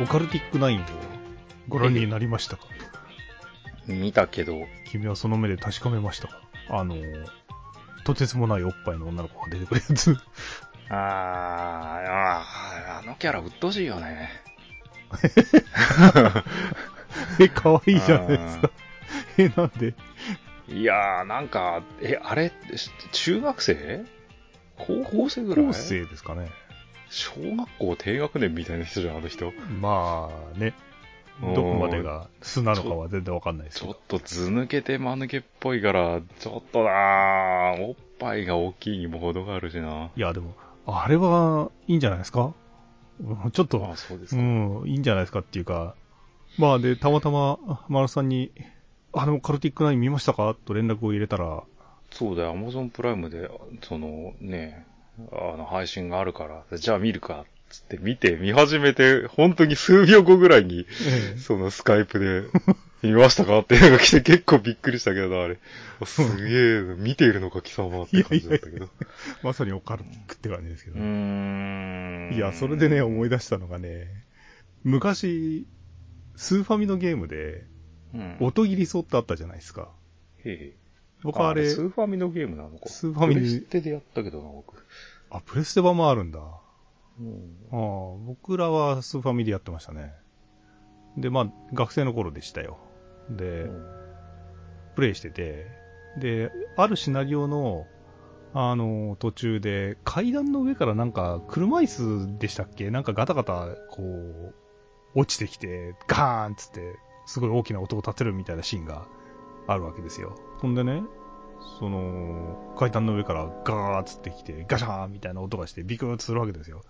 オカルティックナインをご覧になりましたか？見たけど、君はその目で確かめましたか？あの、とてつもないおっぱいの女の子が出てくるやつ。あー、あーあのキャラ鬱陶しいよね。え、可愛いじゃないですか。え、なんで？いやー、なんか、え、あれ、し中学生？高校生ぐらい？高校生ですかね。小学校低学年みたいな人じゃん、あの人。まあね、どこまでが素なのかは全然わかんないですけど。ちょっと図抜けて間抜けっぽいから、ちょっとなーおっぱいが大きいにも程があるしな。いや、でも、あれはいいんじゃないですか？うんちょっと、あ、そうですうか。ん、いいんじゃないですかっていうか、まあで、たまたま、マラさんに、あの、カルティックナイン見ましたか？と連絡を入れたら、そうだよ、アマゾンプライムで、そのね、あの、配信があるから、じゃあ見るか、つって見て、見始めて、本当に数秒後ぐらいに、そのスカイプで、見ましたかっていうのが来て結構びっくりしたけどな、あれ。すげえ、見ているのか、貴様って感じだったけど。まさにオカルクって感じですけど。うーん。いや、それでね、思い出したのがね、昔、スーファミのゲームで、うん、音切りソってあったじゃないですか。へえ。僕あれ、スーファミのゲームなのか。スーファミプレステでやったけどな、僕。あ、プレステ版もあるんだ。あうんあ僕らはスーファミでやってましたね。で、まあ、学生の頃でしたよ。で、プレイしてて、で、あるシナリオの、あの、途中で、階段の上からなんか、車椅子でしたっけ？なんかガタガタ、こう、落ちてきて、ガーンっつって、すごい大きな音を立てるみたいなシーンがあるわけですよ。ほんでね、その、階段の上からガーッつってきて、ガシャーンみたいな音がして、ビクーッとするわけですよ。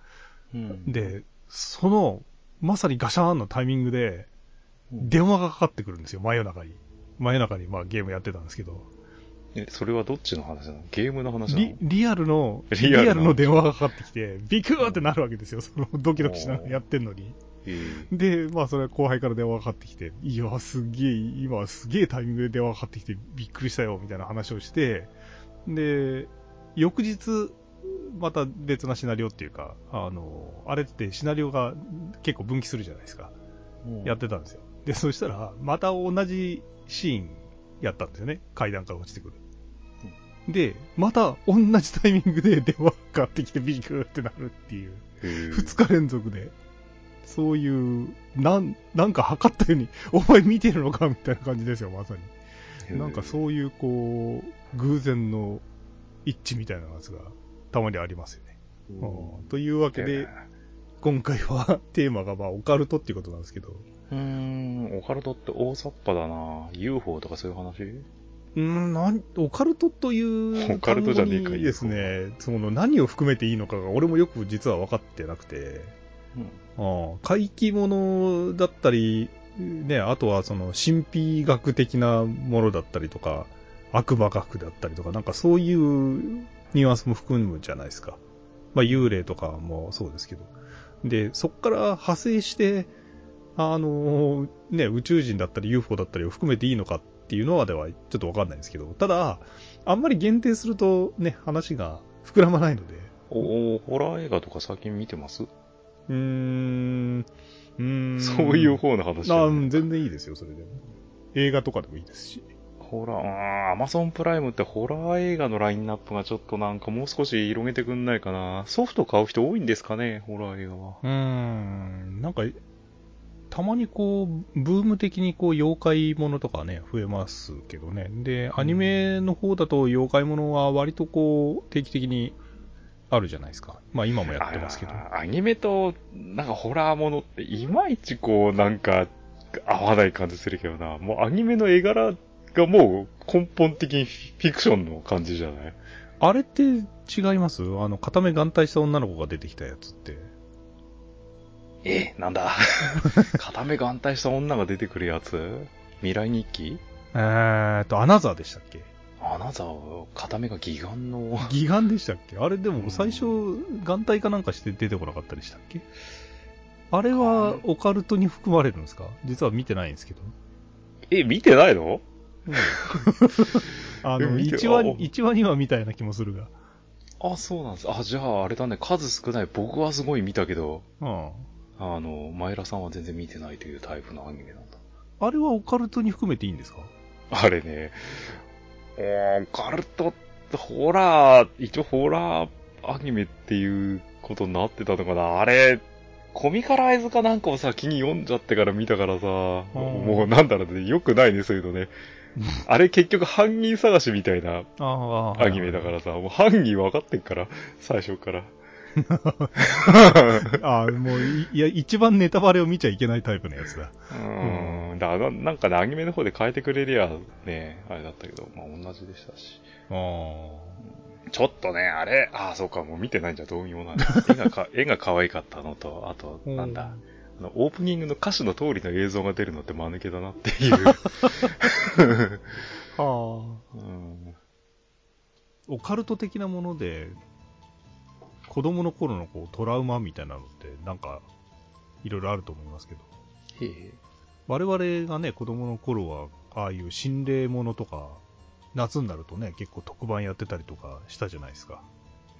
うん、で、その、まさにガシャーンのタイミングで、電話がかかってくるんですよ、真夜中に。真夜中にまあゲームやってたんですけど。え、それはどっちの話なの？ゲームの話なの？リリアルの、リアルの電話がかかってきて、ビクーってなるわけですよ、そのドキドキしながらやってんのに。えで、まあそれは後輩から電話がかかってきて、いや、すげえ、今すげえタイミングで電話がかかってきてびっくりしたよ、みたいな話をして、で、翌日、また別なシナリオっていうか、あの、あれってシナリオが結構分岐するじゃないですか。ーやってたんですよ。で、そしたら、また同じシーンやったんですよね。階段から落ちてくる。で、また同じタイミングで電話がかかってきてビクーってなるっていう。へー二日連続で。そういう、なん、なんか測ったように、お前見てるのかみたいな感じですよ、まさに。なんかそういう、こう、偶然の一致みたいなやつが、たまにありますよね。うん。というわけで、今回はテーマがまあオカルトっていうことなんですけど、うーん、オカルトって大雑把だな。UFO とかそういう話？うーん、なん、オカルトというオカルトじゃねえか単語にですね、その何を含めていいのかが俺もよく実は分かってなくて、ああ怪奇物だったり、ね、あとはその神秘学的なものだったりとか、悪魔学だったりとか、なんかそういうニュアンスも含むじゃないですか。まあ幽霊とかもそうですけど。で、そっから派生して、あの、ね、宇宙人だったり UFO だったりを含めていいのかっていうのはではちょっとわかんないんですけど、ただ、あんまり限定するとね、話が膨らまないので、おおホラー映画とか最近見てます？うーん、うーん。そういう方の話ねうん全然いいですよ、それでも。映画とかでもいいですし。ホラーアマゾンプライムってホラー映画のラインナップがちょっとなんかもう少し広げてくんないかな。ソフト買う人多いんですかね、ホラー映画は。うーん、なんか、たまにこう、ブーム的にこう、妖怪ものとかね、増えますけどね。で、アニメの方だと妖怪ものは割とこう、定期的にあるじゃないですか。まあ今もやってますけど。アニメと、なんかホラーものっていまいちこう、なんか、合わない感じするけどな。もうアニメの絵柄がもう根本的にフィクションの感じじゃない？あれって違います？あの、片目眼帯した女の子が出てきたやつって。え、なんだ？片目眼帯した女が出てくるやつ？未来日記？えーっと、アナザーでしたっけ？あなたは片目が義眼の、義眼でしたっけ？あれでうんも最初、眼帯かなんかして出てこなかったでしたっけ？あれはオカルトに含まれるんですか？実は見てないんですけど。え、見てないの？あの、え見て1話、あ一話2話みたいな気もするが。あ、そうなんです。あ、じゃああれだね、数少ない。僕はすごい見たけど、うん。あの、マイラさんは全然見てないというタイプのアニメなんだ。あれはオカルトに含めていいんですか？あれね、オカルト、ホラー、一応ホラーアニメっていうことになってたのかなあれ、コミカライズかなんかを先に読んじゃってから見たからさ、もうなんだろうね、よくないね、そういうのね。あれ結局犯人探しみたいなアニメだからさ、もう犯人分かってんから、最初から。ああ、もうい、いや、一番ネタバレを見ちゃいけないタイプのやつだ。うん。だから、なんかね、アニメの方で変えてくれりゃ、ね、あれだったけど、まあ同じでしたし。ああ。ちょっとね、あれ、ああ、そうか、もう見てないんじゃどうにもない。絵がか、絵が可愛かったのと、あと、なんだ、あの、オープニングの歌詞の通りの映像が出るのって間抜けだなっていう。はあ。うん。オカルト的なもので、子供の頃のこうトラウマみたいなのってなんかいろいろあると思いますけど。へえ。我々がね、子供の頃は、ああいう心霊ものとか、夏になるとね、結構特番やってたりとかしたじゃないですか。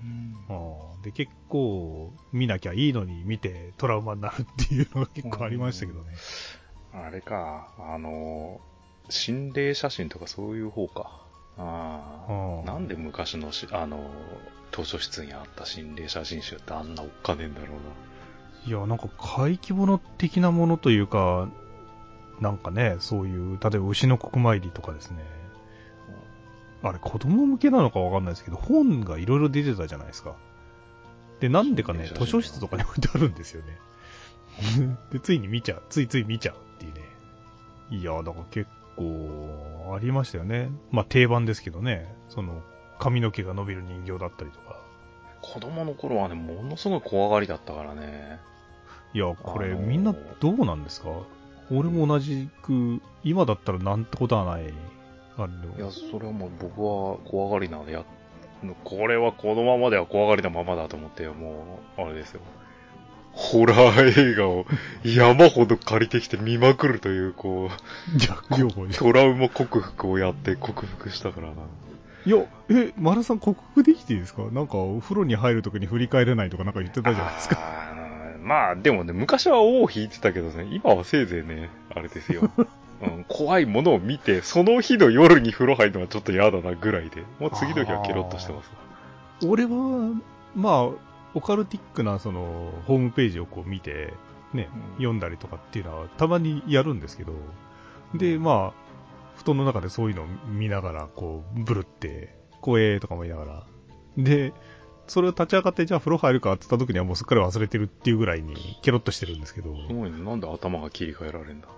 うん、あで、結構見なきゃいいのに見てトラウマになるっていうのが結構ありましたけどね。あれか、あの、心霊写真とかそういう方か。ああ。なんで昔のし、あの、図書室にあった心霊写真集ってあんなおっかねえんだろうな。いや、なんか怪奇物的なものというか、なんかね、そういう、例えば牛の国参りとかですね。あれ、子供向けなのかわかんないですけど、本がいろいろ出てたじゃないですか。で、なんでかね、図書室とかに置いてあるんですよね。で、ついに見ちゃう。ついつい見ちゃうっていうね。いや、だから結構、ありましたよね。まあ定番ですけどね。その、髪の毛が伸びる人形だったりとか。子供の頃はね、ものすごい怖がりだったからね。いや、これ、みんなどうなんですか？俺も同じく、今だったらなんてことはない。あいや、それはもう僕は怖がりなのでや、これはこのままでは怖がりなままだと思って、もう、あれですよ。ホラー映画を山ほど借りてきて見まくるという、こう、トラウマ克服をやって克服したからな。いや、え、丸さん克服できていいですか？なんか、お風呂に入るときに振り返れないとかなんか言ってたじゃないですか。まあ、でもね、昔は尾を引いてたけどね、今はせいぜいね、あれですよ。うん、怖いものを見て、その日の夜に風呂入るのはちょっと嫌だなぐらいで、もう次の日はケロッとしてます。俺は、まあ、オカルティックなその、ホームページをこう見て、ね、うん、読んだりとかっていうのはたまにやるんですけど、で、まあ、布団の中でそういうのを見ながら、こう、ブルって、怖えとかも言いながら。で、それを立ち上がって、じゃあ風呂入るかって言った時にはもうすっかり忘れてるっていうぐらいに、ケロッとしてるんですけど。すごいね。なんで頭が切り替えられるんだ？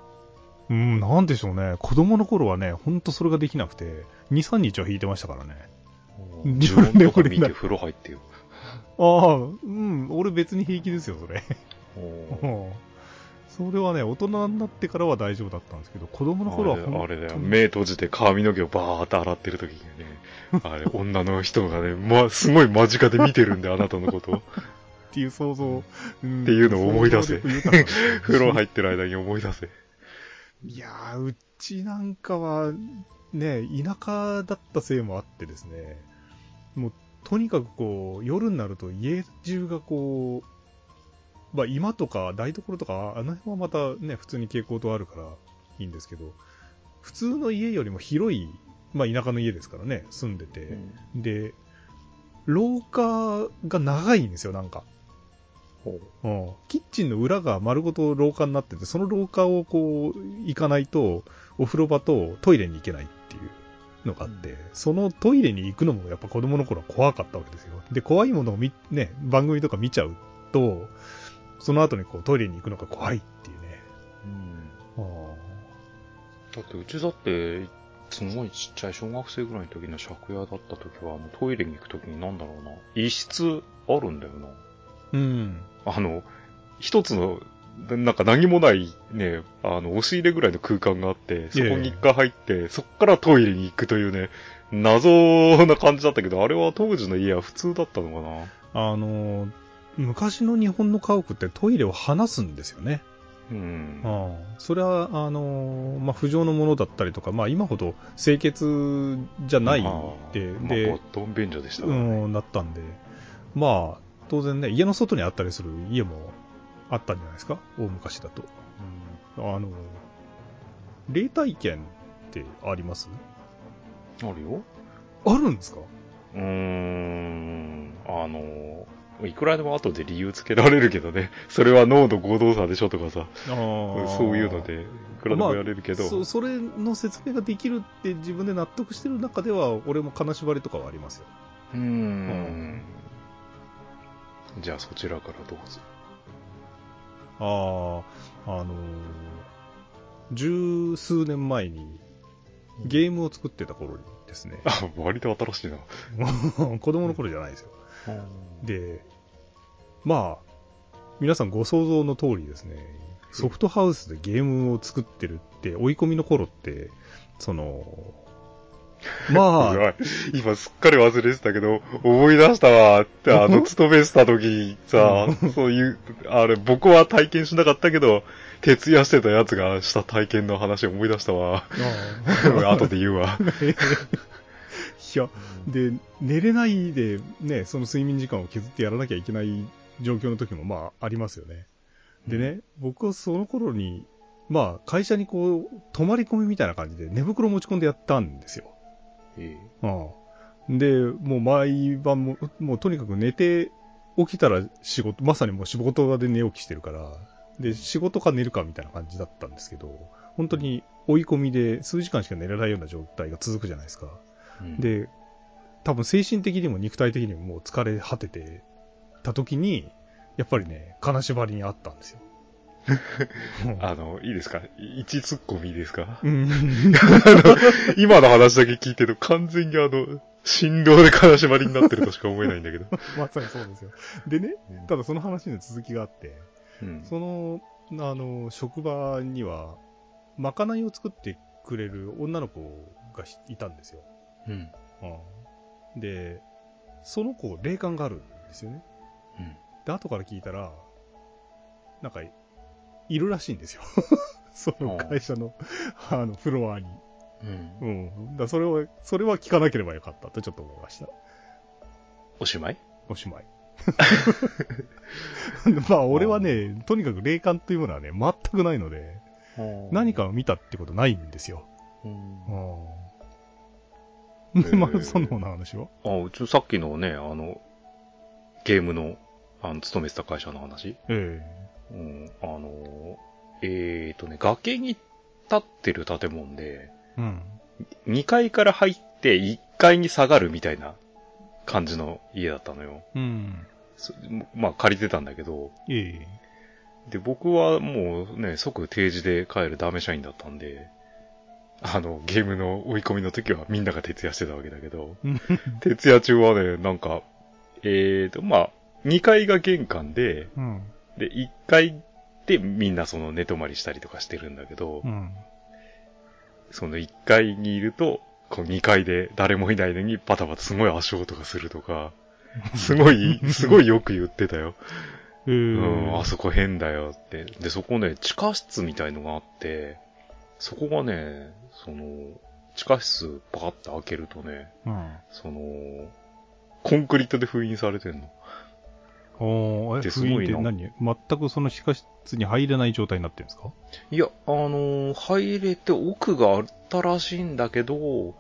うん、なんでしょうね。子供の頃はね、ほんとそれができなくて、2、3日は引いてましたからね。自分でこれ見て風呂入ってよ。ああ、うん、俺別に平気ですよ、それ。それはね、大人になってからは大丈夫だったんですけど、子供の頃はあれだよ、目閉じて髪の毛をバーって洗ってる時にね、あれ、女の人がね、ま、すごい間近で見てるんで、あなたのことを。っていう想像、うん、っていうのを思い出せ。風呂入ってる間に思い出せ。いやー、うちなんかは、ね、田舎だったせいもあってですね、もう、とにかくこう、夜になると家中がこう、まあ、今とか台所とか、あの辺はまたね、普通に蛍光灯あるからいいんですけど、普通の家よりも広い、まあ、田舎の家ですからね、住んでて、うん、で、廊下が長いんですよ、なんか。う。ん、キッチンの裏が丸ごと廊下になってて、その廊下をこう、行かないと、お風呂場とトイレに行けないっていうのがあって、うん、そのトイレに行くのもやっぱ子供の頃は怖かったわけですよ。で、怖いものを見、ね、番組とか見ちゃうと、その後にこうトイレに行くのが怖いっていうね。うん。だってうちだって、すごいちっちゃい小学生ぐらいの時の借家だった時は、もうトイレに行く時になんだろうな、一室あるんだよな。うん。あの、一つの、なんか何もないね、あの、押し入れぐらいの空間があって、そこに一回入って、そっからトイレに行くというね、謎な感じだったけど、あれは当時の家は普通だったのかなあの、昔の日本の家屋ってトイレを離すんですよね。うん。ああそれは、あのまあ、不浄のものだったりとか、まあ、今ほど清潔じゃないで、まあ、で、まあ、便所でしたね。うん、なったんで、まあ、当然ね、家の外にあったりする家もあったんじゃないですか？大昔だと。うん、あの、霊体験ってあります？あるよ。あるんですか？うーん、あの、いくらでも後で理由つけられるけどね、それは脳の合同差でしょとかさ、そういうので、いくらでもやれるけど、まあ、そ。それの説明ができるって自分で納得してる中では、俺も金縛りとかはありますよ。うーん。うんじゃあそちらからどうぞ。ああ、あのー、十数年前にゲームを作ってた頃にですね。あ、割と新しいな。子供の頃じゃないですよ。で、まあ、皆さんご想像の通りですね、ソフトハウスでゲームを作ってるって、追い込みの頃って、その、まあ。今すっかり忘れてたけど、思い出したわって、あの、勤めした時さ、そういう、あれ、僕は体験しなかったけど、徹夜してたやつがした体験の話を思い出したわ。後で言うわ。いや、で、寝れないで、ね、その睡眠時間を削ってやらなきゃいけない状況の時も、まあ、ありますよね。でね、僕はその頃に、まあ、会社にこう、泊まり込みみたいな感じで寝袋持ち込んでやったんですよ。ええ。うん。で、もう毎晩も、もうとにかく寝て起きたら仕事、まさにもう仕事場で寝起きしてるから、で、仕事か寝るかみたいな感じだったんですけど、本当に追い込みで数時間しか寝れないような状態が続くじゃないですか。うん、で、多分精神的にも肉体的にももう疲れ果ててた時に、やっぱりね、金縛りにあったんですよ。あの、いいですか？一突っ込みいいですか、うん、今の話だけ聞いてると完全にあの、振動で金縛りになってるとしか思えないんだけど。まさにそうですよ。でね、ただその話の続きがあって、うん、その、あの、職場には、まかないを作ってくれる女の子がいたんですよ。うん。うん、で、その子、霊感があるんですよね。うん。で、後から聞いたら、なんか、いるらしいんですよ。その会社の、あの、フロアに。うん。うん。だそれを、それは聞かなければよかったとちょっと思いました。おしまい？おしまい。まあ、俺はね、とにかく霊感というものはね、全くないので、何かを見たってことないんですよ。うん。まあ、そのような話はあ、うちさっきのね、あの、ゲームの、あの、勤めてた会社の話？ええうん、あの、えーとね、崖に立ってる建物で、うん。2階から入って1階に下がるみたいな感じの家だったのよ。うん。まあ借りてたんだけど、ええで、僕はもうね、即定時で帰るダメ社員だったんで、あの、ゲームの追い込みの時はみんなが徹夜してたわけだけど、徹夜中はね、なんか、えーと、まあ、2階が玄関で、うん、で、1階でみんなその寝泊まりしたりとかしてるんだけど、うん、その1階にいると、こう2階で誰もいないのにバタバタすごい足音がするとか、すごい、すごいよく言ってたよ。うん、あそこ変だよって。で、そこね、地下室みたいのがあって、そこがね、その、地下室パカッて開けるとね、うん、その、コンクリートで封印されてんの。おえ、封印って何？全くその地下室に入れない状態になってるんですか？いや、あのー、入れて奥があったらしいんだけど、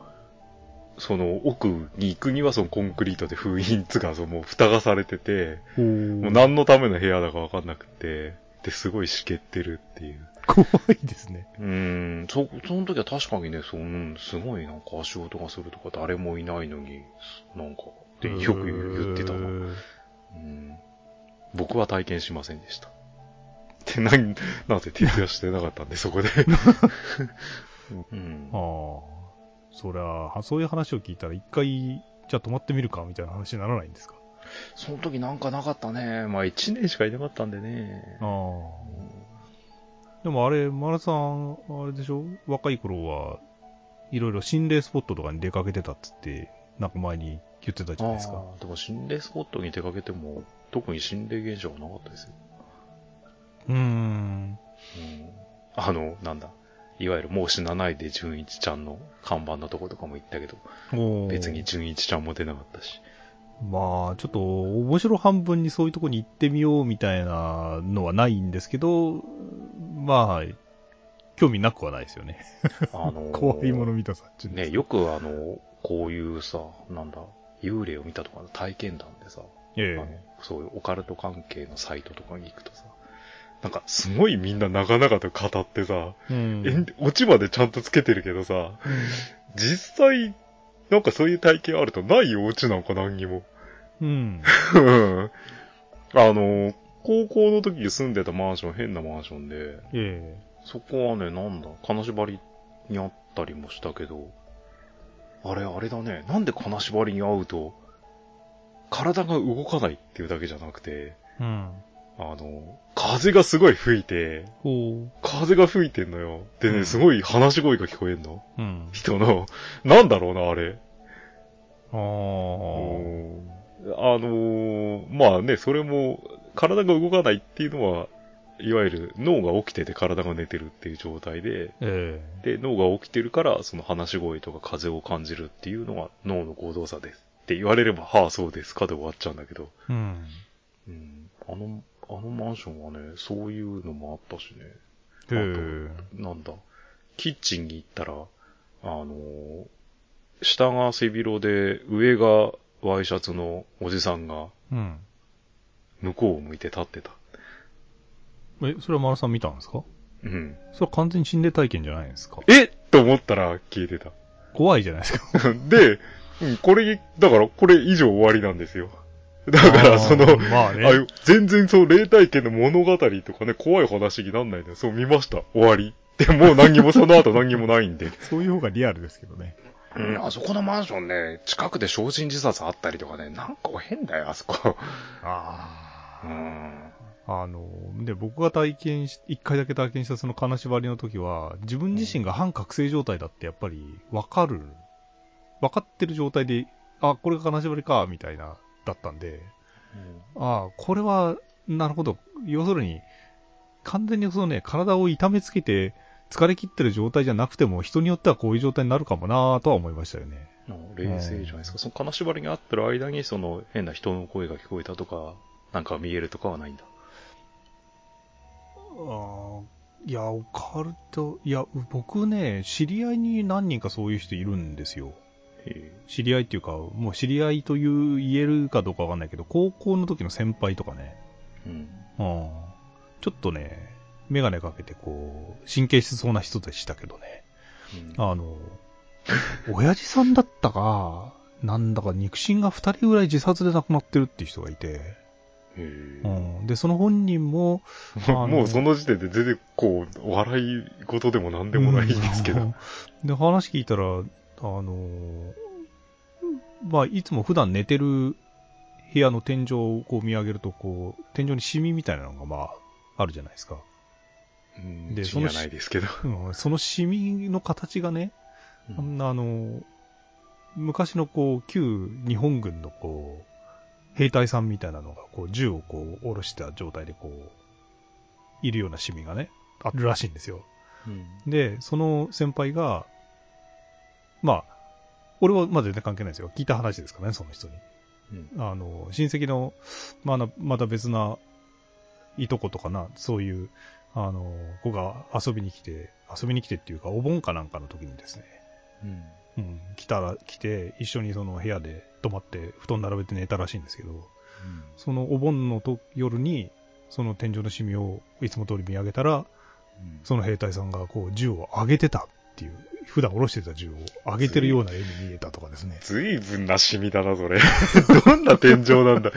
その奥に行くにはそのコンクリートで封印つか、その蓋がされてて、もう何のための部屋だかわかんなくて、で、すごいしけってるっていう。怖いですね。うん、そ、その時は確かにね、その、すごいなんか足音がするとか誰もいないのに、なんか、ってよく言ってたな。うん、僕は体験しませんでした。で、な、なぜ徹夜してなかったんで、そこで。うん、ああ。そりゃ、そういう話を聞いたら一回、じゃあ泊まってみるかみたいな話にならないんですか？その時なんかなかったね。まあ一年しかいなかったんでね。ああ。でもあれ、マラさん、あれでしょ？若い頃は、いろいろ心霊スポットとかに出かけてたっつって、なんか前に言ってたじゃないですか。でも心霊スポットに出かけても、特に心霊現象はなかったですよ。うーん。うん。あの、なんだ。いわゆるもう死なないで純一ちゃんの看板のとことかも行ったけど、別に純一ちゃんも出なかったし。まあ、ちょっと面白半分にそういうとこに行ってみようみたいなのはないんですけど、まあ、興味なくはないですよね。あのー、怖いもの見たさっちね、よくあの、こういうさ、なんだ、幽霊を見たとかの体験談でさ、ええ、あのそういうオカルト関係のサイトとかに行くとさ、なんかすごいみんな長々と語ってさ、うん、オチまでちゃんとつけてるけどさ、うん、実際、なんかそういう体験あるとないオチなんか何にも。うん。あの、高校の時に住んでたマンション、変なマンションで、ええ、そこはね、なんだ、金縛りにあったりもしたけど、あれ、あれだね、なんで金縛りに会うと、体が動かないっていうだけじゃなくて、うん。あの、風がすごい吹いて、風が吹いてんのよ。でね、うん、すごい話し声が聞こえんの。うん。人の、なんだろうな、あれ。ああ。あのー、まあね、それも、体が動かないっていうのは、いわゆる脳が起きてて体が寝てるっていう状態で、えー、で、脳が起きてるから、その話し声とか風を感じるっていうのが脳の行動差ですって言われれば、はあ、そうですかで終わっちゃうんだけど、うん。うん、あの、あのマンションはね、そういうのもあったしね。あと、なんだ、キッチンに行ったら、あの下が背広で、上がワイシャツのおじさんが、向こうを向いて立ってた。え、それはマラさん見たんですか？うん。それは完全に心霊体験じゃないですか？え？と思ったら消えてた。怖いじゃないですか。で、うん、これ、だからこれ以上終わりなんですよ。だから、その、まあね、あ全然そう、霊体験の物語とかね、怖い話になんないで、そう見ました。終わり。でも、何にもその後何にもないんで。そういう方がリアルですけどね。うん、あそこのマンションね、近くで精進自殺あったりとかね、なんか変だよ、あそこ。ああ。うん。あの、で、僕が体験し、一回だけ体験したその金縛りの時は、自分自身が反覚醒状態だってやっぱりわかる、わかってる状態で、あ、これが金縛りか、みたいなだったんで、うん、ああ、これは、なるほど。要するに、完全にそのね、体を痛めつけて、疲れ切ってる状態じゃなくても、人によってはこういう状態になるかもなとは思いましたよね。冷静じゃないですか。うん、その金縛りがあってる間に、その変な人の声が聞こえたとか、なんか見えるとかはないんだ。ああ、いや、オカルト、いや、僕ね、知り合いに何人かそういう人いるんですよ。知り合いっていうか、もう知り合いという言えるかどうかわかんないけど、高校の時の先輩とかね、うん。ちょっとね、メガネかけてこう、神経質そうな人でしたけどね。うん、あの、親父さんだったか、なんだか肉親が二人ぐらい自殺で亡くなってるっていう人がいて、うん、で、その本人も、もうその時点で全然こう、笑い事でも何でもないんですけど。うん、で、話聞いたら、あのまあ、いつも普段寝てる部屋の天井をこう見上げると、こう、天井にシミみたいなのがまあ、あるじゃないですか。で、その、ないですけど、うん、そのシミの形がね、うん、あの、昔のこう、旧日本軍のこう、兵隊さんみたいなのが、こう、銃をこう、下ろした状態でこう、いるようなシミがね、あるらしいんですよ。うん、で、その先輩が、まあ、俺はまだ全然関係ないですよ。聞いた話ですからね、その人に。うん、あの、親戚の、まあ、また別ないとことかな、そういう、あの、子が遊びに来て、遊びに来てっていうか、お盆かなんかの時にですね、うん。うん、来たら、来て、一緒にその部屋で泊まって、布団並べて寝たらしいんですけど、うん、そのお盆のと夜に、その天井のシミをいつも通り見上げたら、うん、その兵隊さんがこう銃を上げてたっていう普段下ろしてた銃を上げてるような絵に見えたとかですね。ずいぶんなシミだな、それ。どんな天井なんだ。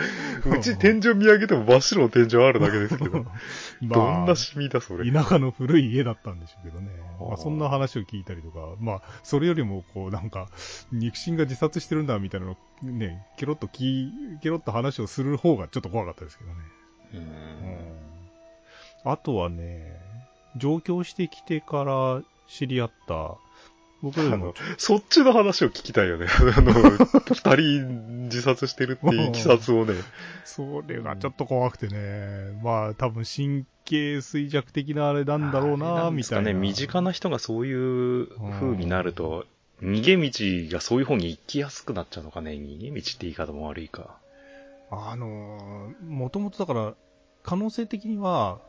うち天井見上げても真っ白の天井あるだけですけど。まあ、どんなシミだ、それ。田舎の古い家だったんでしょうけどね。まあ、そんな話を聞いたりとか、まあ、それよりも、こう、なんか、肉親が自殺してるんだ、みたいなのね、ケロッとき、ケロッと話をする方がちょっと怖かったですけどね。うん。あとはね、上京してきてから知り合った、僕あの、そっちの話を聞きたいよね。あの、二人自殺してるっていう気殺をね。それがちょっと怖くてね。まあ、多分神経衰弱的なあれなんだろうな、みたいな。ね、身近な人がそういう風になると、逃げ道がそういう方に行きやすくなっちゃうのかね。逃げ道って言い方も悪いか。あのー、もともとだから、可能性的には、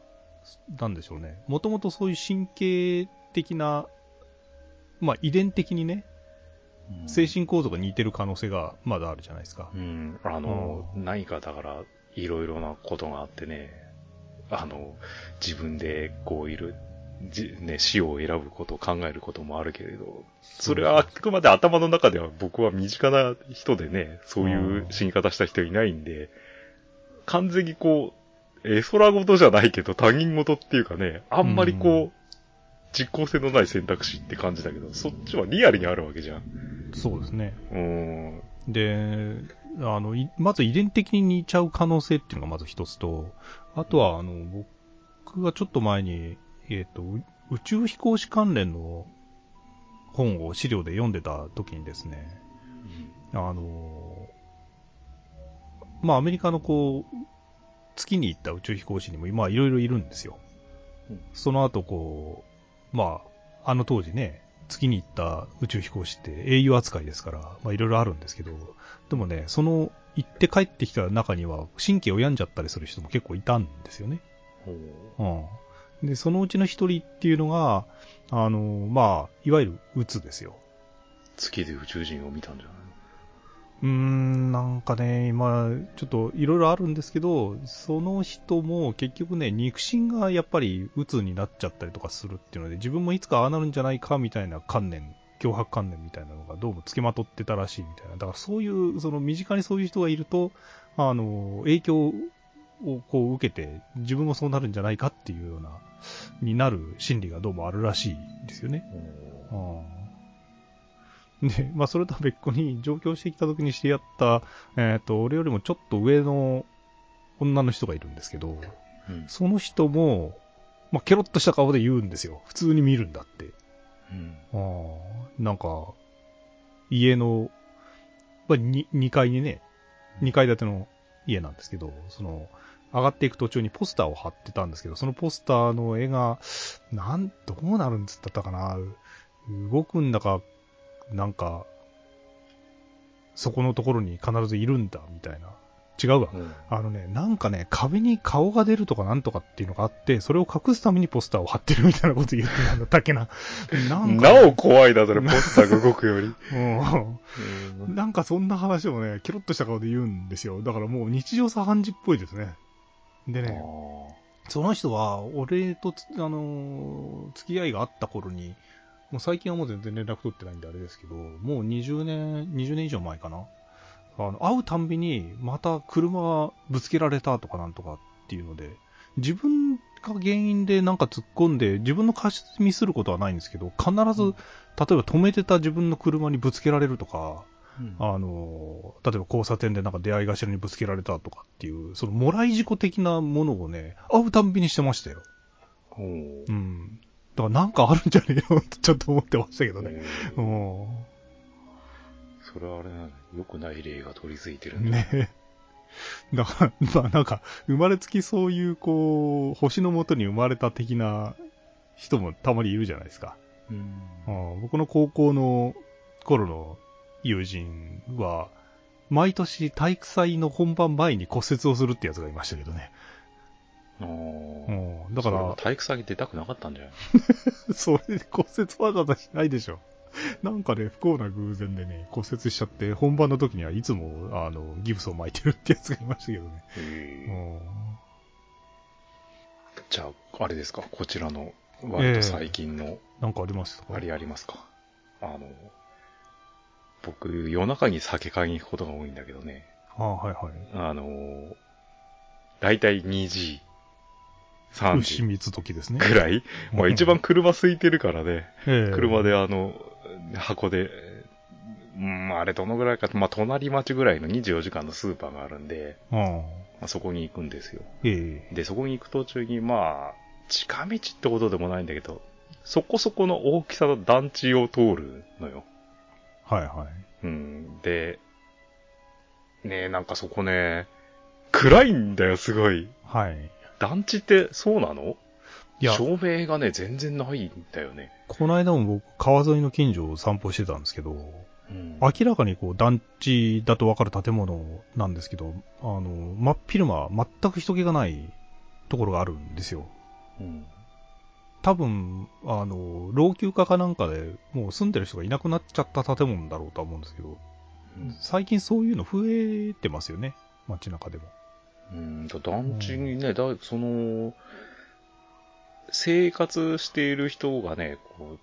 なんでしょうね。もともとそういう神経的な、まあ遺伝的にね、精神構造が似てる可能性がまだあるじゃないですか。うん。あの、うん、何かだから、いろいろなことがあってね、あの、自分でこういる、じね、死を選ぶことを考えることもあるけれど、それはあくまで頭の中では僕は身近な人でね、そういう死に方した人いないんで、完全にこう、絵空事じゃないけど他人事っていうかね、あんまりこう、実効性のない選択肢って感じだけど、そっちはリアルにあるわけじゃん。そうですね。うん。で、あの、まず遺伝的に似ちゃう可能性っていうのがまず一つと、あとは、あの、僕がちょっと前に、えっ、ー、と、宇宙飛行士関連の本を資料で読んでた時にですね、うん、あの、まあ、アメリカのこう、月に行った宇宙飛行士にも今いろいろいるんですよ。うん、その後こう、まあ、あの当時ね、月に行った宇宙飛行士って英雄扱いですから、まあいろいろあるんですけど、でもね、その行って帰ってきた中には神経を病んじゃったりする人も結構いたんですよね。うん。で、そのうちの一人っていうのが、あの、まあ、いわゆる鬱ですよ。月で宇宙人を見たんじゃないうーん、なんかね、今、ちょっといろいろあるんですけど、その人も結局ね、肉親がやっぱり鬱になっちゃったりとかするっていうので、自分もいつかああなるんじゃないかみたいな観念、脅迫観念みたいなのがどうも付きまとってたらしいみたいな。だからそういう、その身近にそういう人がいると、あの、影響をこう受けて、自分もそうなるんじゃないかっていうような、になる心理がどうもあるらしいんですよね。うん で、まあ、それとは別個に上京してきた時に知り合った、えっ、ー、と、俺よりもちょっと上の女の人がいるんですけど、うん、その人も、まあ、ケロッとした顔で言うんですよ。普通に見るんだって。うん、あなんか、家の、まあ、2, 2階にね、2階建ての家なんですけど、その、上がっていく途中にポスターを貼ってたんですけど、そのポスターの絵が、なん、どうなるんつったかな動くんだか、なんか、そこのところに必ずいるんだ、みたいな。違うわ、うん。あのね、なんかね、壁に顔が出るとかなんとかっていうのがあって、それを隠すためにポスターを貼ってるみたいなこと言ってたんだったっけな。なんか、なお怖いな、それ、ポスターが動くより。うん。なんかそんな話をね、キロッとした顔で言うんですよ。だからもう日常茶飯事っぽいですね。でね、その人は、俺とあのー、付き合いがあった頃に、もう最近はもう全然連絡取ってないんであれですけど、もう20年、20年以上前かな。あの、会うたんびに、また車ぶつけられたとかなんとかっていうので、自分が原因でなんか突っ込んで、自分の過失にすることはないんですけど、必ず、例えば止めてた自分の車にぶつけられるとか、うん、あの、例えば交差点でなんか出会い頭にぶつけられたとかっていう、そのもらい事故的なものをね、会うたんびにしてましたよ。うん。だからなんかあるんじゃねえのってちょっと思ってましたけどね。うん。それはあれな良くない例が取り付いてるんだ。ねだから、まあなんか、生まれつきそういう、こう、星の元に生まれた的な人もたまにいるじゃないですか。うん、僕の高校の頃の友人は、毎年体育祭の本番前に骨折をするってやつがいましたけどね。うん。だから。体育祭出たくなかったんじゃない？それで骨折わざわざしないでしょ。なんかね、不幸な偶然でね、骨折しちゃって、本番の時にはいつも、あの、ギブスを巻いてるってやつがいましたけどね。へじゃあ、あれですか、こちらの、割と最近の、えー、なんかありますか？ありありますか？あの、僕、夜中に酒買いに行くことが多いんだけどね。ああ、はいはい。あの、だいたい2時、3時。牛蜜時ですね。ぐらい？まあ一番車空いてるからね。車であの、箱で、うん、あれどのぐらいか、まあ隣町ぐらいの24時間のスーパーがあるんで、まあ、そこに行くんですよ。で、そこに行く途中に、まあ、近道ってことでもないんだけど、そこそこの大きさの団地を通るのよ。はいはい。うん。で、ねえ、なんかそこね、暗いんだよ、すごい。はい。団地ってそうなの？いや、照明がね、全然ないんだよね。この間も僕、川沿いの近所を散歩してたんですけど、うん、明らかにこう団地だとわかる建物なんですけど、あの、真っ昼間、全く人気がないところがあるんですよ。うん、多分、あの、老朽化かなんかでもう住んでる人がいなくなっちゃった建物だろうとは思うんですけど、うん、最近そういうの増えてますよね、街中でも。うん、団地にね、だその、生活している人がね、こう、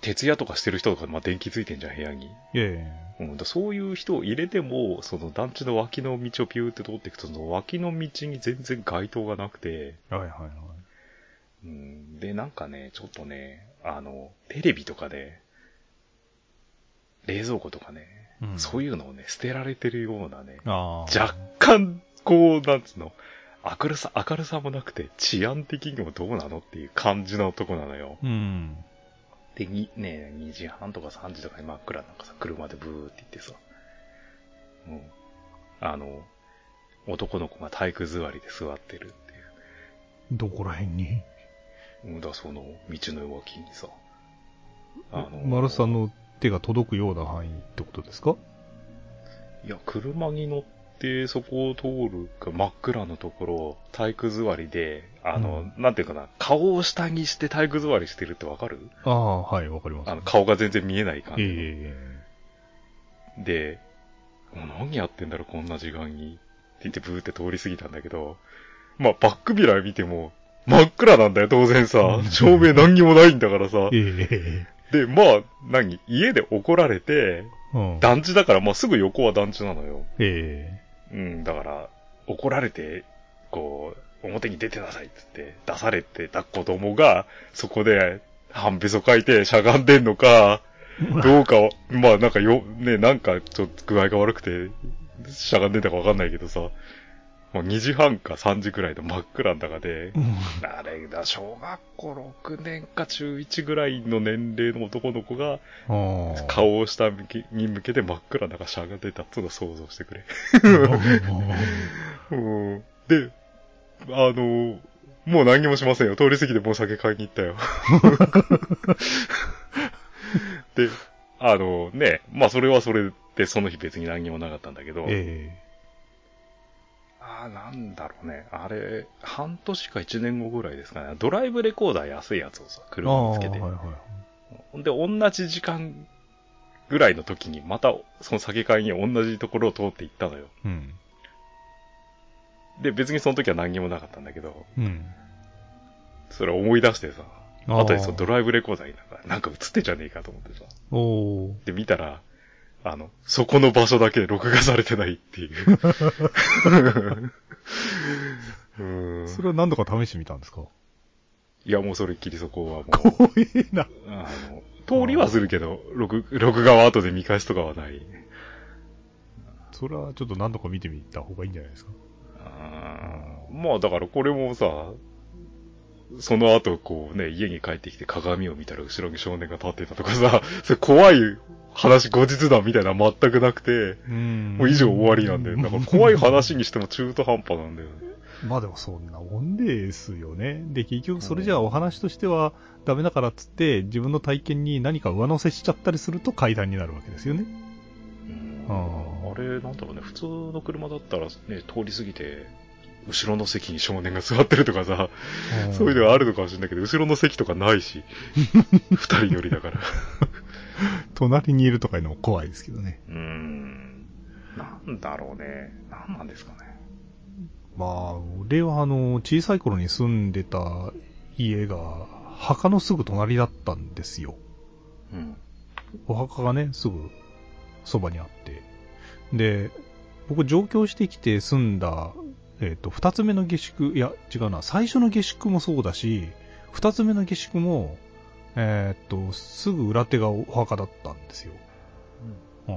徹夜とかしてる人とか、まあ、電気ついてんじゃん、部屋に。ええうん、そういう人を入れても、その団地の脇の道をピューって通っていくと、その脇の道に全然街灯がなくて。はいはいはい。うん、で、なんかね、ちょっとね、あの、テレビとかで、冷蔵庫とかね、うん、そういうのをね、捨てられてるようなね、若干、こう、なんつうの、明るさ、明るさもなくて、治安的にもどうなのっていう感じのとこなのよ。うん。で、に、ね、2時半とか3時とかに真っ暗なんかさ、車でブーって行ってさ、うん。あの、男の子が体育座りで座ってるっていう。どこら辺に？うん、だ、その、道の脇にさ。あの、丸さんの手が届くような範囲ってことですか？いや、車に乗って、そこを通るか真っ暗のところ、体育座りで、あの、うん、なんていうかな、顔を下にして体育座りしてるってわかる？ああ、はい、わかります、あの、顔が全然見えない感じ。ええー、で、何やってんだろ、こんな時間に。って言ってブーって通り過ぎたんだけど、まあ、バックミラー見ても、真っ暗なんだよ、当然さ。照明何にもないんだからさ。えー、で、まあ、何？家で怒られて、うん、団地だから、まあ、すぐ横は団地なのよ。ええー、うん、だから、怒られて、こう、表に出てなさいって言って、出されてた子供が、そこで、半べそ書いてしゃがんでんのか、どうか、まあなんかよ、ね、なんかちょっと具合が悪くて、しゃがんでんだかわかんないけどさ、もう2時半か3時くらいの真っ暗の中で、あれだ、小学校6年か中1ぐらいの年齢の男の子が、顔を下に向けて真っ暗な中しゃがんでたっていうのを想像してくれ。で、あの、もう何もしませんよ。通り過ぎてもう酒買いに行ったよ。で、あのね、まあそれはそれでその日別に何にもなかったんだけど、えーあ、なんだろうね。あれ、半年か1年後ぐらいですかね。ドライブレコーダー安いやつをさ、車につけて。はいはい、で、同じ時間ぐらいの時に、また、その酒会に同じところを通って行ったのよ。うん。で、別にその時は何にもなかったんだけど、うん。それ思い出してさ、あとでそのドライブレコーダーになんか、なんか映ってんじゃねえかと思ってさ。おで、見たら、あの、そこの場所だけ録画されてないっていう。うんそれは何度か試してみたんですか？いや、もうそれっきりそこはもう。怖えな。あの、通りはするけど、録、録画は後で見返すとかはない。それはちょっと何度か見てみた方がいいんじゃないですか？あまあだからこれもさ、その後こうね、家に帰ってきて鏡を見たら後ろに少年が立ってたとかさ、それ怖い話後日談みたいな全くなくて、もう以上終わりなんだよ。だから怖い話にしても中途半端なんだよね。まあでもそんなもんですよね。で、結局それじゃあお話としてはダメだからっつって、自分の体験に何か上乗せしちゃったりすると階段になるわけですよね。うん。あれ、なんだろうね、普通の車だったらね、通り過ぎて、後ろの席に少年が座ってるとかさ、そういうのがあるのかもしれないけど、後ろの席とかないし、二人乗りだから。隣にいるとかいうのも怖いですけどね。うーん。なんだろうね。なんなんですかね。まあ、俺はあの、小さい頃に住んでた家が、墓のすぐ隣だったんですよ。うん。お墓がね、すぐそばにあって。で、僕上京してきて住んだ、えっ、ー、と、二つ目の下宿、いや、違うな、最初の下宿もそうだし、二つ目の下宿も、えー、っと、すぐ裏手がお墓だったんですよ。うん。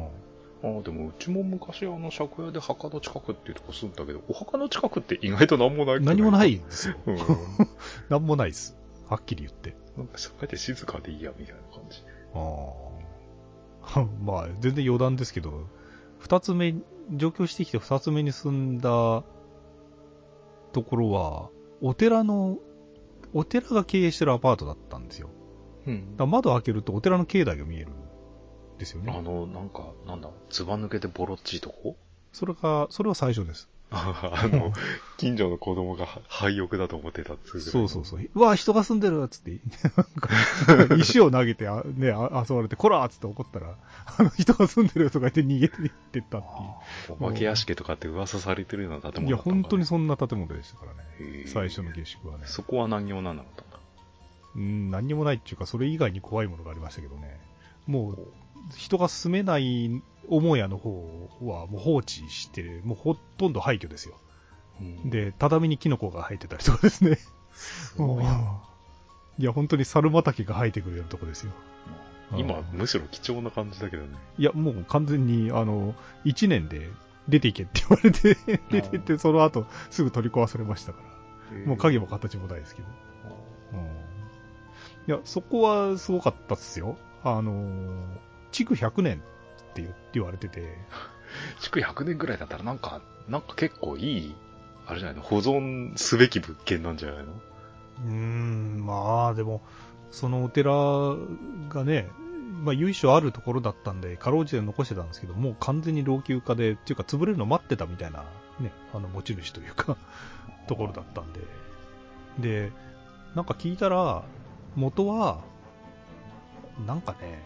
ああ、でもうちも昔あの借家で墓の近くっていうとこ住んだけど、お墓の近くって意外と何もない何もないんですよ。うん。何もないです。はっきり言って。なんか借家で静かでいいや、みたいな感じ。ああ。まあ、全然余談ですけど、二つ目、上京してきて二つ目に住んだところは、お寺のお寺が経営してるアパートだったんですよ。うん。窓開けるとお寺の境内が見えるんですよね。あの、なんか、なんだ、つば抜けてボロっちいとこ？それが、それは最初です。あの、近所の子供が廃屋だと思ってたっつうそうそうそう。うわ、人が住んでるつって、石を投げて、あね、あ遊ばれて、こらーつって怒ったら、あの人が住んでるとか言って逃げていってったっていう。お化け屋敷とかって噂されてるような建物だったんいや、本当にそんな建物でしたからね。最初の下宿はね。そこは何にもなんなかったんだ。うん、何にもないっていうか、それ以外に怖いものがありましたけどね。もう、人が住めない母屋の方はもう放置して、もうほとんど廃墟ですよ。で、畳にキノコが生えてたりとかですね。いや、本当に猿畑が生えてくるようなとこですよ。今、むしろ貴重な感じだけどね。いや、もう完全に、あの、1年で出ていけって言われて 出てって、その後、すぐ取り壊されましたから。もう影も形もないですけど。いや、そこはすごかったっすよ。あの、築100年って言われてて。築100年ぐらいだったらなんか、なんか結構いいあれじゃないの保存すべき物件なんじゃないの？うーん、まあでも、そのお寺がね、まあ由緒あるところだったんで、かろうじて残してたんですけど、もう完全に老朽化で、っていうか潰れるの待ってたみたいな、ね、あの持ち主というか ところだったんで。で、なんか聞いたら、元は、なんかね、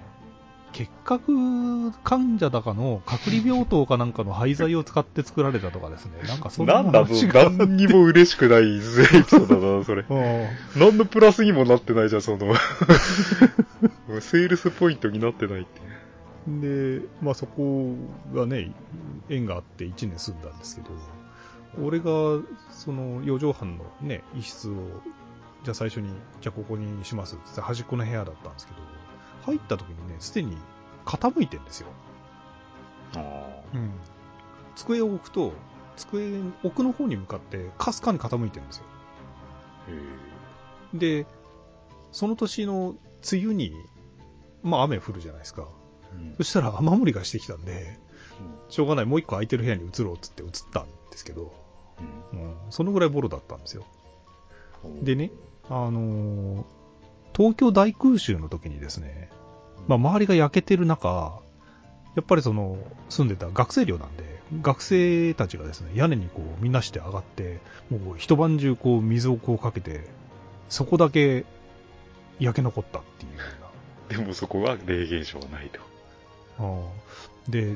結核患者だかの隔離病棟かなんかの廃材を使って作られたとかですね。なんかそんななんだぞ、何にも嬉しくないエピソードだな、それ。何のプラスにもなってないじゃん、その セールスポイントになってないって。で、まあそこがね、縁があって1年住んだんですけど、俺が、その、四畳半のね、一室を、じゃあ最初に、じゃあここにしますって端っこの部屋だったんですけど、入った時にね、すでに傾いてんですよ。あうん。机を置くと、机、奥の方に向かってかすかに傾いてるんですよ。で、その年の梅雨に、まあ雨降るじゃないですか。うん、そしたら雨漏りがしてきたんで、うん、しょうがない、もう一個空いてる部屋に移ろうっつって移ったんですけど、うん、うん、そのぐらいボロだったんですよ。でね、あのー、東京大空襲の時にですね、まあ、周りが焼けてる中、やっぱりその、住んでた学生寮なんで、学生たちがですね、屋根にこう、みんなして上がって、もう一晩中こう、水をこうかけて、そこだけ焼け残ったっていうような。でもそこは霊現象はないと。ああで、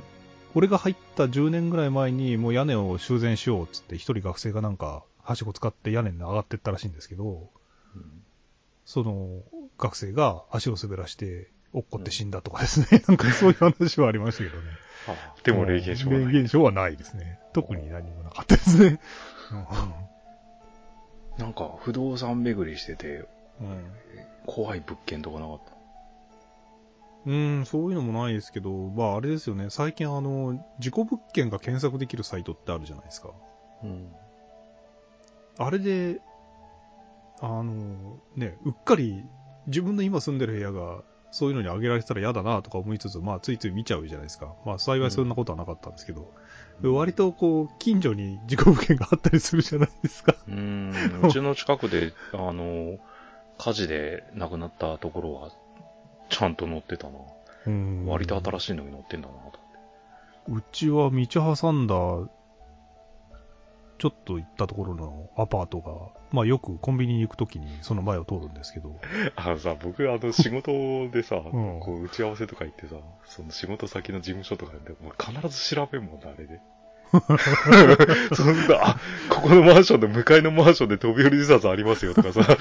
俺が入った10年ぐらい前にもう屋根を修繕しようっつって一人学生がなんか、はしご使って屋根に上がってったらしいんですけど、うん、その学生が足を滑らして落っこって死んだとかですね。なんかそういう話はありましたけどね。あ でも霊現象はない。霊現象はないですね。特に何もなかったですね。なんか不動産巡りしてて、うん、怖い物件とかなかった？うん、そういうのもないですけど、まああれですよね、最近あの、事故物件が検索できるサイトってあるじゃないですか。うん。あれで、あの、ね、うっかり自分の今住んでる部屋がそういうのにあげられてたら嫌だなとか思いつつ、まあ、ついつい見ちゃうじゃないですか。まあ、幸いそんなことはなかったんですけど、うん、割とこう、近所に事故物件があったりするじゃないですか。うん、うちの近くで、あの、火事で亡くなったところは、ちゃんと乗ってたな。うん。割と新しいのに乗ってんだな、とうちは道挟んだちょっと行ったところのアパートが、まあよくコンビニに行くときにその前を通るんですけど。あのさ、僕あの仕事でさ、うん、こう打ち合わせとか行ってさ、その仕事先の事務所とかでも必ず調べんもんな、あれで。そんな、あ、ここのマンションの向かいのマンションで飛び降り自殺ありますよとかさ、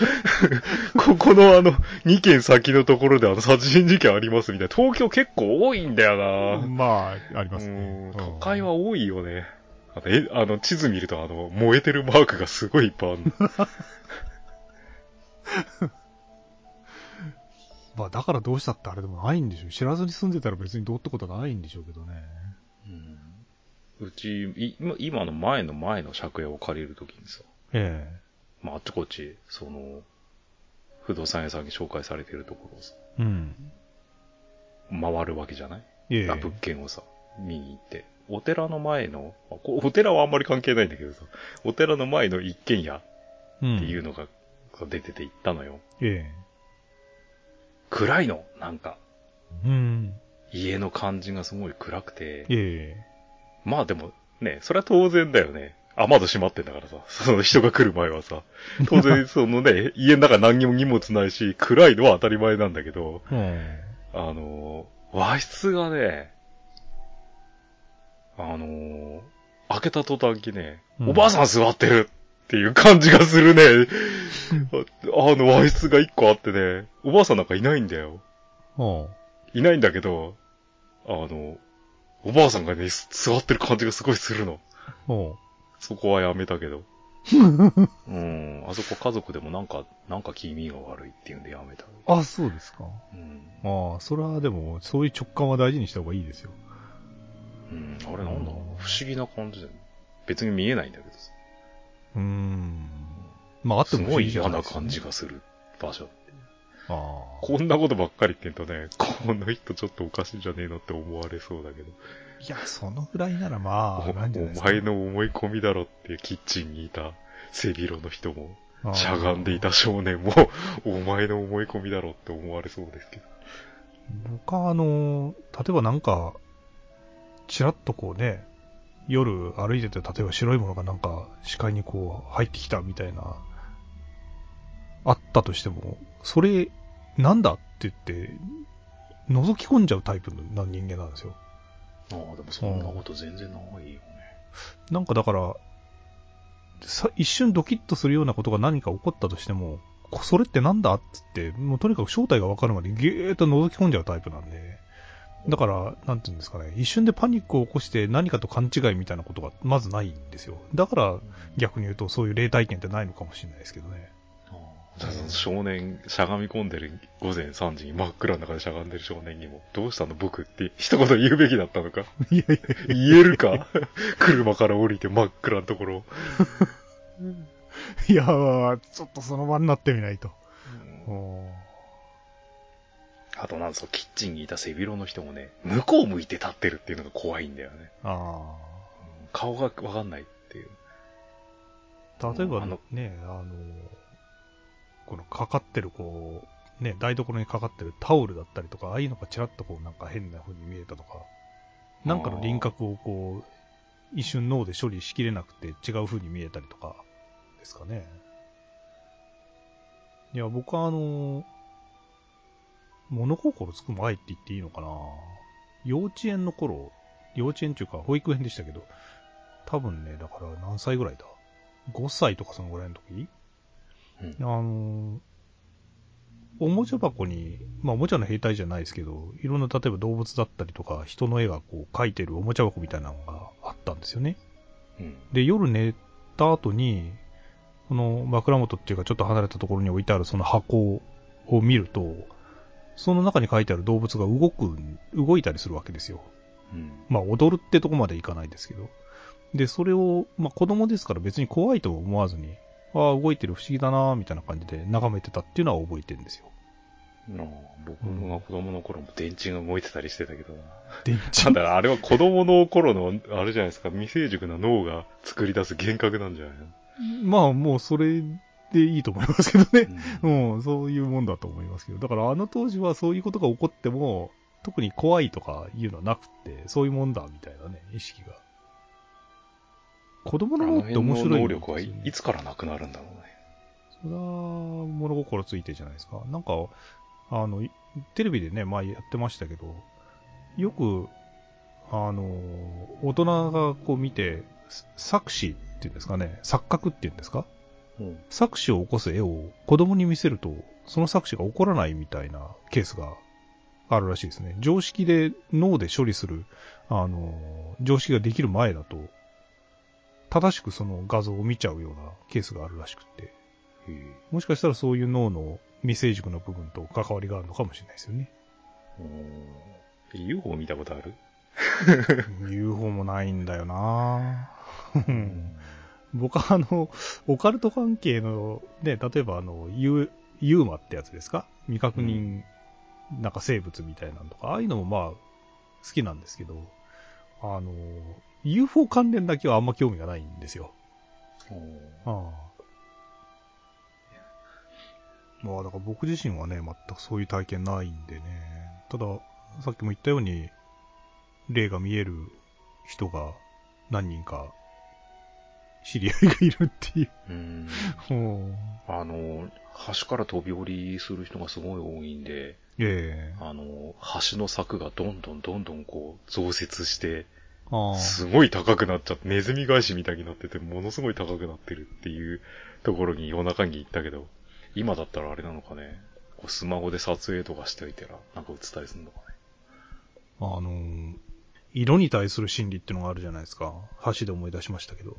ここのあの、2軒先のところであの殺人事件ありますみたいな。東京結構多いんだよなまあ、ありますね。都会は多いよね。あえ、あの、地図見ると、あの、燃えてるマークがすごいいっぱいある まあ、だからどうしたってあれでもないんでしょう。知らずに住んでたら別にどうってことはないんでしょうけどね。うん。うち、い今の前の前の借家を借りるときにさ。ええまあ、あっちこっち、その、不動産屋さんに紹介されてるところをさ。うん。回るわけじゃない？ええ物件をさ、見に行って。お寺の前の、お寺はあんまり関係ないんだけどさ、お寺の前の一軒家っていうのが、が出てて行ったのよ。ええ。暗いのなんか。うん。家の感じがすごい暗くて。ええ。まあでも、ね、それは当然だよね。あ、窓閉まってんだからさ。その人が来る前はさ。当然、そのね、家の中何にも荷物ないし、暗いのは当たり前なんだけど、うん。あの、和室がね、あの、開けた途端にね、うんおばあさん座ってるっていう感じがするね。あ あの和室が一個あってね、おばあさんなんかいないんだよ。うん。いないんだけど、あの、おばあさんがね、座ってる感じがすごいするの。うん。そこはやめたけど。うん、あそこ家族でもなんか、なんか気味が悪いっていうんでやめた。あ、そうですか。うん。ああ、それはでも、そういう直感は大事にした方がいいですよ。うん、あれなんだ不思議な感じだよね。別に見えないんだけどさ。うーん。まあ、あっても不すごい思議じゃな嫌な感じがする場所。ああ。こんなことばっかり言ってんとね、この人ちょっとおかしいんじゃねえのって思われそうだけど。いや、そのぐらいならまあ、おなんじゃないですか。お前の思い込みだろってキッチンにいた背広の人も、ああしゃがんでいた少年も、お前の思い込みだろって思われそうですけど。僕はあの、例えばなんか、ちらっとこうね、夜歩いてて、例えば白いものがなんか視界にこう入ってきたみたいな、あったとしても、それ、なんだって言って、覗き込んじゃうタイプの人間なんですよ。ああ、でもそんなこと全然ないよね。なんかだから、さ一瞬ドキッとするようなことが何か起こったとしても、こそれってなんだっつって、もうとにかく正体がわかるまでぎゅーっと覗き込んじゃうタイプなんで、だから、なんていうんですかね、一瞬でパニックを起こして何かと勘違いみたいなことがまずないんですよ。だから逆に言うとそういう霊体験ってないのかもしれないですけどね。少年、しゃがみ込んでる午前3時に真っ暗の中でしゃがんでる少年にも、どうしたの僕って一言言うべきだったのか？いやいや言えるか？車から降りて真っ暗なところ。いやー、ちょっとその場になってみないと。おーあとなんそう、キッチンにいた背広の人もね、向こう向いて立ってるっていうのが怖いんだよね。あ顔がわかんないっていう。あ。例えばあのね、あの、このかかってるこう、ね、台所にかかってるタオルだったりとか、ああいうのがちらっとこうなんか変な風に見えたとか、なんかの輪郭をこう、一瞬脳で処理しきれなくて違う風に見えたりとか、ですかね。いや、僕はあの、物心つく前って言っていいのかな？幼稚園の頃、幼稚園っていうか保育園でしたけど、多分ね、だから何歳ぐらいだ ?5 歳とかそのぐらいの時？うんあの、おもちゃ箱に、まあおもちゃの兵隊じゃないですけど、いろんな例えば動物だったりとか、人の絵がこう描いてるおもちゃ箱みたいなのがあったんですよね。うん。で、夜寝た後に、この枕元っていうかちょっと離れたところに置いてあるその箱を見ると、その中に書いてある動物が動く、動いたりするわけですよ。うん。まあ踊るってとこまでいかないですけど。で、それを、まあ子供ですから別に怖いとは思わずに、ああ、動いてる不思議だなみたいな感じで眺めてたっていうのは覚えてるんですよ。なあ僕が子供の頃も電池が動いてたりしてたけどな。電なんだあれは子供の頃の、あれじゃないですか、未成熟な脳が作り出す幻覚なんじゃないの？まあもうそれでいいと思いますけどね。うんうん、そういうもんだと思いますけど。だからあの当時はそういうことが起こっても、特に怖いとかいうのはなくって、そういうもんだみたいなね、意識が。子供あのの脳って面白いね。能力はいいつからなくなるんだろうね。それは、物心ついてじゃないですか。なんか、あの、いテレビでね、前やってましたけど、よく、あの、大人がこう見て、作詞っていうんですかね、錯覚っていうんですかうん。作詞を起こす絵を子供に見せると、その作詞が起こらないみたいなケースがあるらしいですね。常識で脳で処理する、あの、常識ができる前だと、正しくその画像を見ちゃうようなケースがあるらしくって、もしかしたらそういう脳の未成熟な部分と関わりがあるのかもしれないですよね。うん UFO 見たことある？UFO もないんだよなぁ 僕はあの、オカルト関係の、ね、例えばあの、ユー、ユーマってやつですか？未確認、なんか生物みたいなのとか、ああいうのもまあ、好きなんですけど、あの、UFO 関連だけはあんま興味がないんですよ。ああ。まあだから僕自身はね、全くそういう体験ないんでね。ただ、さっきも言ったように、霊が見える人が何人か知り合いがいるっていう。うん。あの、橋から飛び降りする人がすごい多いんで、ええあの、橋の柵がどんどんどんどんこう増設して、すごい高くなっちゃって、ネズミ返しみたいになってて、ものすごい高くなってるっていうところに夜中に行ったけど、今だったらあれなのかね、こうスマホで撮影とかしておいたら、なんか映ったりするのかね。あのー、色に対する心理ってのがあるじゃないですか。橋で思い出しましたけど。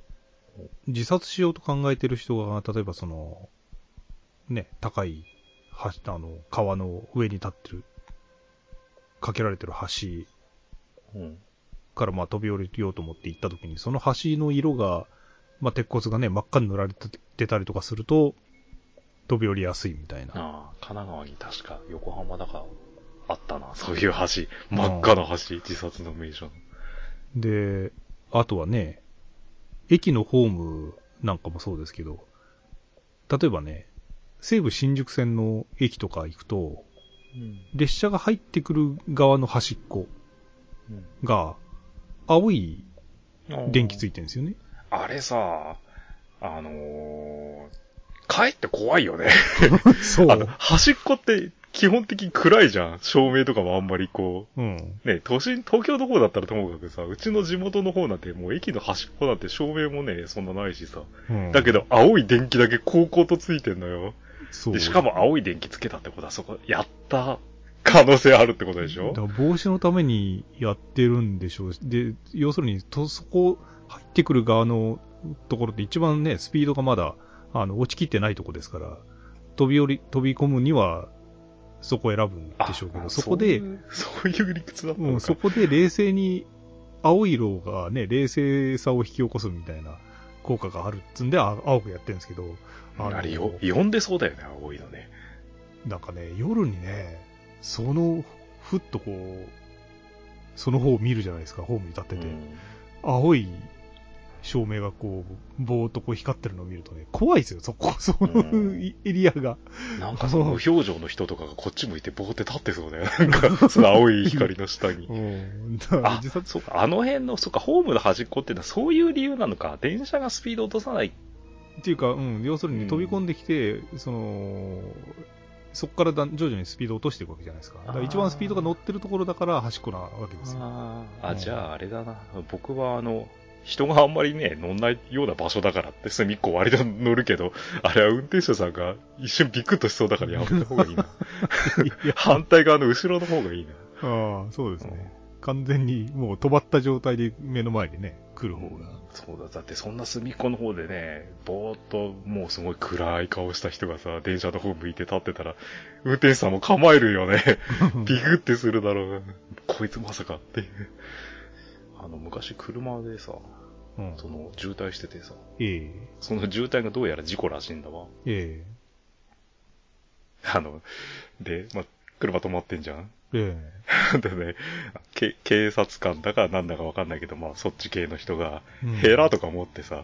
自殺しようと考えてる人が、例えばその、ね、高い、橋、あの、川の上に立ってる、かけられてる橋からまあ飛び降りようと思って行った時に、その橋の色が、まあ鉄骨がね、真っ赤に塗られてたりとかすると、飛び降りやすいみたいな。ああ、神奈川に確か横浜だからあったな、そういう橋。真っ赤な橋、自殺の名所で、あとはね、駅のホームなんかもそうですけど、例えばね、西武新宿線の駅とか行くと、うん、列車が入ってくる側の端っこが、青い電気ついてるんですよね。あれさ、あのー、帰って怖いよね そう。あの、端っこって基本的に暗いじゃん。照明とかもあんまりこう。うん。ね、都心、東京の方だったらともかくさ、うちの地元の方なんてもう駅の端っこなんて照明もね、そんなないしさ。うん、だけど、青い電気だけ高校とついてんのよ。そう。で、しかも青い電気つけたってことはそこ、やった可能性あるってことでしょ？だから防止のためにやってるんでしょうで、要するに、と、そこ、入ってくる側のところって一番ね、スピードがまだ、あの、落ちきってないとこですから、飛び降り、飛び込むには、そこを選ぶんでしょうけど、そこで、そういう理屈だったのか、うん、そこで冷静に、青い色がね、冷静さを引き起こすみたいな効果があるっつんで、青くやってるんですけど、ああれよ、呼んでそうだよね、青いのね。なんかね、夜にね、その、ふっとこう、その方を見るじゃないですか、ホームに立ってて。うん、青い照明がこう、ぼーっとこう光ってるのを見るとね、怖いですよ、そこ、そのエリアが。なんかその無表情の人とかがこっち向いてぼーって立ってそうだよ。なんか、その青い光の下に。うん。あ、そうか、あの辺の、そうか、ホームの端っこってのはそういう理由なのか。電車がスピード落とさない。っていうか、うん、要するに飛び込んできて、うん、その、そこからだ徐々にスピードを落としていくわけじゃないですか。だから一番スピードが乗ってるところだから端っこなわけですよ。ああ、じゃああれだな。僕はあの、人があんまりね、乗んないような場所だからって隅っこ割と乗るけど、あれは運転手さんが一瞬ビクッとしそうだからやめた方がいいな。反対側の後ろの方がいいな。ああ、そうですね。完全にもう止まった状態で目の前にね、来る方が。そうだ、だってそんな隅っこの方でね、ぼーっともうすごい暗い顔した人がさ、電車の方向いて立ってたら、運転手さんも構えるよね。ビクってするだろう。こいつまさかっていう。あの、昔車でさ、うん、その、渋滞しててさ、ええ。その渋滞がどうやら事故らしいんだわ。ええ。あの、で、ま車止まってんじゃん。ええ。でね、け、警察官だかなんだかわかんないけど、まあ、そっち系の人が、ヘラとか持ってさ、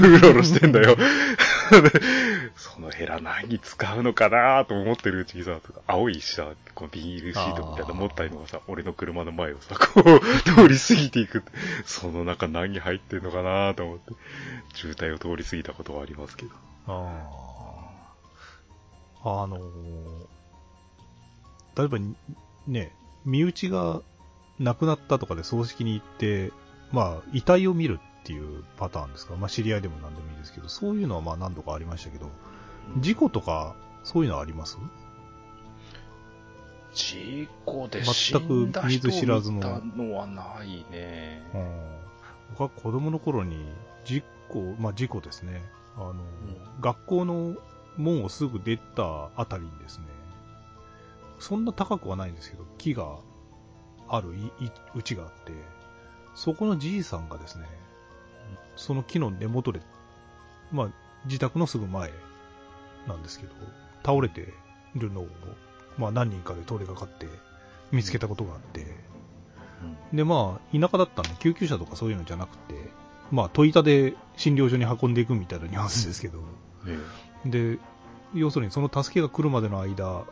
うろうろしてんだよ。そのヘラ何に使うのかなと思ってるうちにさ、青いさ、こうビニールシートみたいな持ったりのがさ、俺の車の前をさ、こう、通り過ぎていく。その中何入ってんのかなと思って、渋滞を通り過ぎたことはありますけど。ああ。あのー、例えば、ね、身内が亡くなったとかで葬式に行って、まあ、遺体を見るっていうパターンですか？まあ、知り合いでも何でもいいですけど、そういうのはまあ何度かありましたけど、事故とか、そういうのはあります？事故で死んだ人見たのはないね。うん。僕は子供の頃に、事故、まあ事故ですね。あの、うん、学校の門をすぐ出たあたりにですね、そんな高くはないんですけど、木があるうちがあって、そこのじいさんがですね、その木の根元で、まあ、自宅のすぐ前なんですけど、倒れてるのを、まあ何人かで通りかかって見つけたことがあって、うん、でまあ、田舎だったんで救急車とかそういうのじゃなくて、まあ、戸板で診療所に運んでいくみたいなニュアンスですけど、うん、で、要するにその助けが来るまでの間、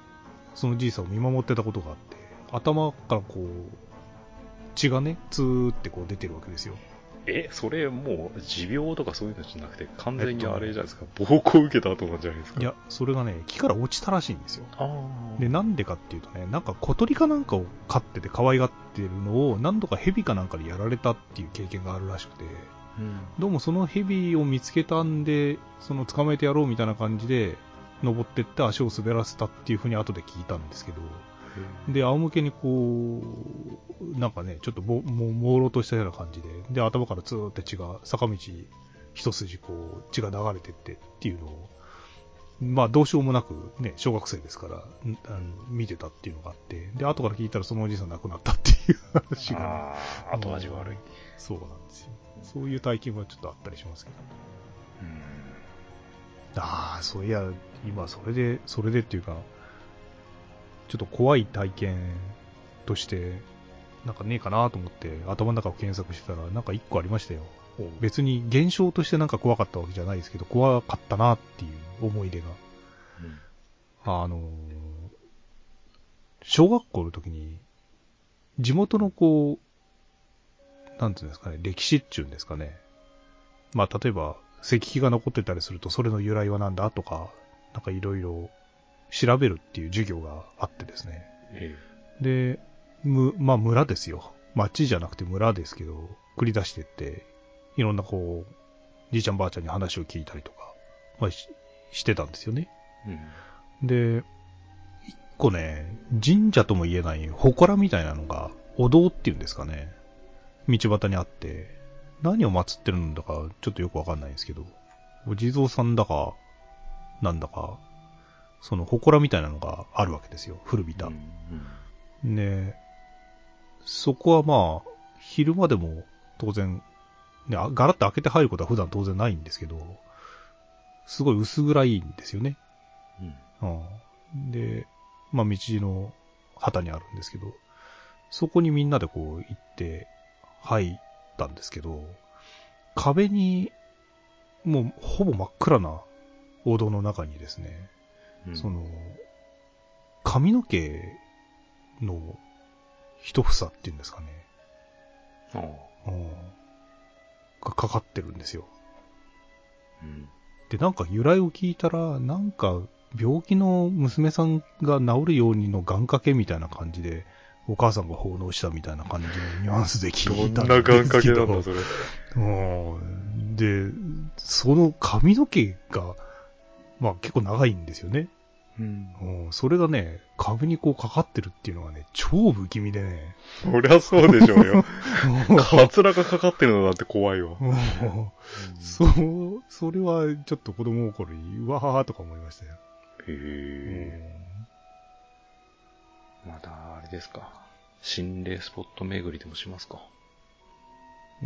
そのじいさんを見守ってたことがあって、頭からこう、血がね、ツーってこう出てるわけですよ。え、それもう持病とかそういうのじゃなくて、完全にあれじゃないですか、えっと、暴行受けた後なんじゃないですか？いや、それがね、木から落ちたらしいんですよ。で、なんでかっていうとね、なんか小鳥かなんかを飼ってて可愛がってるのを、何度か蛇かなんかでやられたっていう経験があるらしくて、うん、どうもその蛇を見つけたんで、その捕まえてやろうみたいな感じで、登ってって足を滑らせたっていうふうに後で聞いたんですけど、で、仰向けにこう、なんかね、ちょっとも、も、朦朧としたような感じで、で、頭からツーって血が、坂道一筋こう、血が流れてってっていうのを、まあ、どうしようもなくね、小学生ですから、あの見てたっていうのがあって、で、後から聞いたらそのおじいさん亡くなったっていう話が、ああ、後味悪い。そうなんですよ。そういう体験はちょっとあったりしますけど。うん。ああ、そういや、今それで、それでっていうか、ちょっと怖い体験として、なんかねえかなと思って頭の中を検索してたら、なんか一個ありましたよ。別に現象としてなんか怖かったわけじゃないですけど、怖かったなっていう思い出が。うん、あの、小学校の時に、地元のこう、なんていうんですかね、歴史っていうんですかね。まあ、例えば、石碑が残ってたりすると、それの由来は何だとか、なんかいろいろ調べるっていう授業があってですね。ええ、で、む、まあ村ですよ。町じゃなくて村ですけど、繰り出してって、いろんなこう、じいちゃんばあちゃんに話を聞いたりとか、まあししてたんですよね。うん、で、一個ね、神社とも言えない祠みたいなのが、お堂っていうんですかね。道端にあって、何を祀ってるんだかちょっとよくわかんないんですけど、お地蔵さんだか、なんだか、その祠みたいなのがあるわけですよ。古びた。うんうん、で、そこはまあ、昼間でも当然、ね、ガラッと開けて入ることは普段当然ないんですけど、すごい薄暗いんですよね。うん、うん、で、まあ道の旗にあるんですけど、そこにみんなでこう行って入ったんですけど、壁にもうほぼ真っ暗な王道の中にですね、その、髪の毛の一房っていうんですかね。ああ。がかかってるんですよ。うん。で、なんか由来を聞いたら、なんか病気の娘さんが治るようにの願掛けみたいな感じで、お母さんが奉納したみたいな感じのニュアンスで聞いたんですけど。どんな願掛けなんだ、それ。うん。で、その髪の毛が、まあ結構長いんですよね。うん、それがね、壁にこうかかってるっていうのがね、超不気味でね。そりゃそうでしょうよ。カツラがかかってるのだって怖いわ。そう、それはちょっと子供心に、うわーとか思いましたよ。へえ。また、あれですか。心霊スポット巡りでもしますか。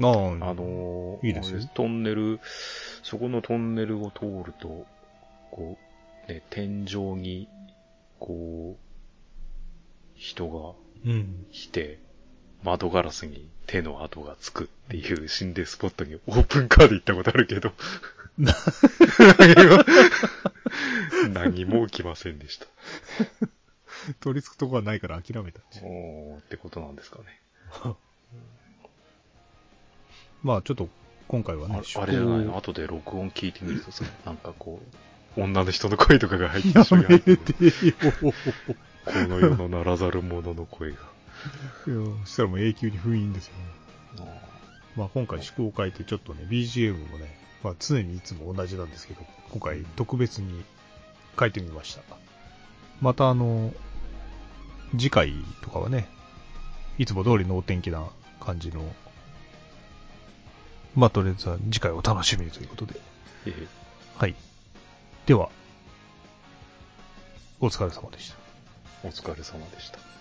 ああ、あのー、いいですトンネル、そこのトンネルを通ると、こう、ね、天井に、こう、人が来て、うん、窓ガラスに手の跡がつくっていう心霊スポットにオープンカーで行ったことあるけど。何も起きませんでした。取り付くとこはないから諦めた。おーってことなんですかね。まあちょっと今回はね、あれじゃないの？後で録音聞いてみるとさ、なんかこう、女の人の声とかが入ってしまう。やめてよ。この世のならざる者の声が。いや、そしたらもう永久に封印ですよね。まあ今回思考を変えてちょっとね、BGM もね、まあ常にいつも同じなんですけど、今回特別に変えてみました。またあの、次回とかはね、いつも通りのお天気な感じの、まあとりあえずは次回お楽しみにということで。はい。では、お疲れ様でした。お疲れ様でした。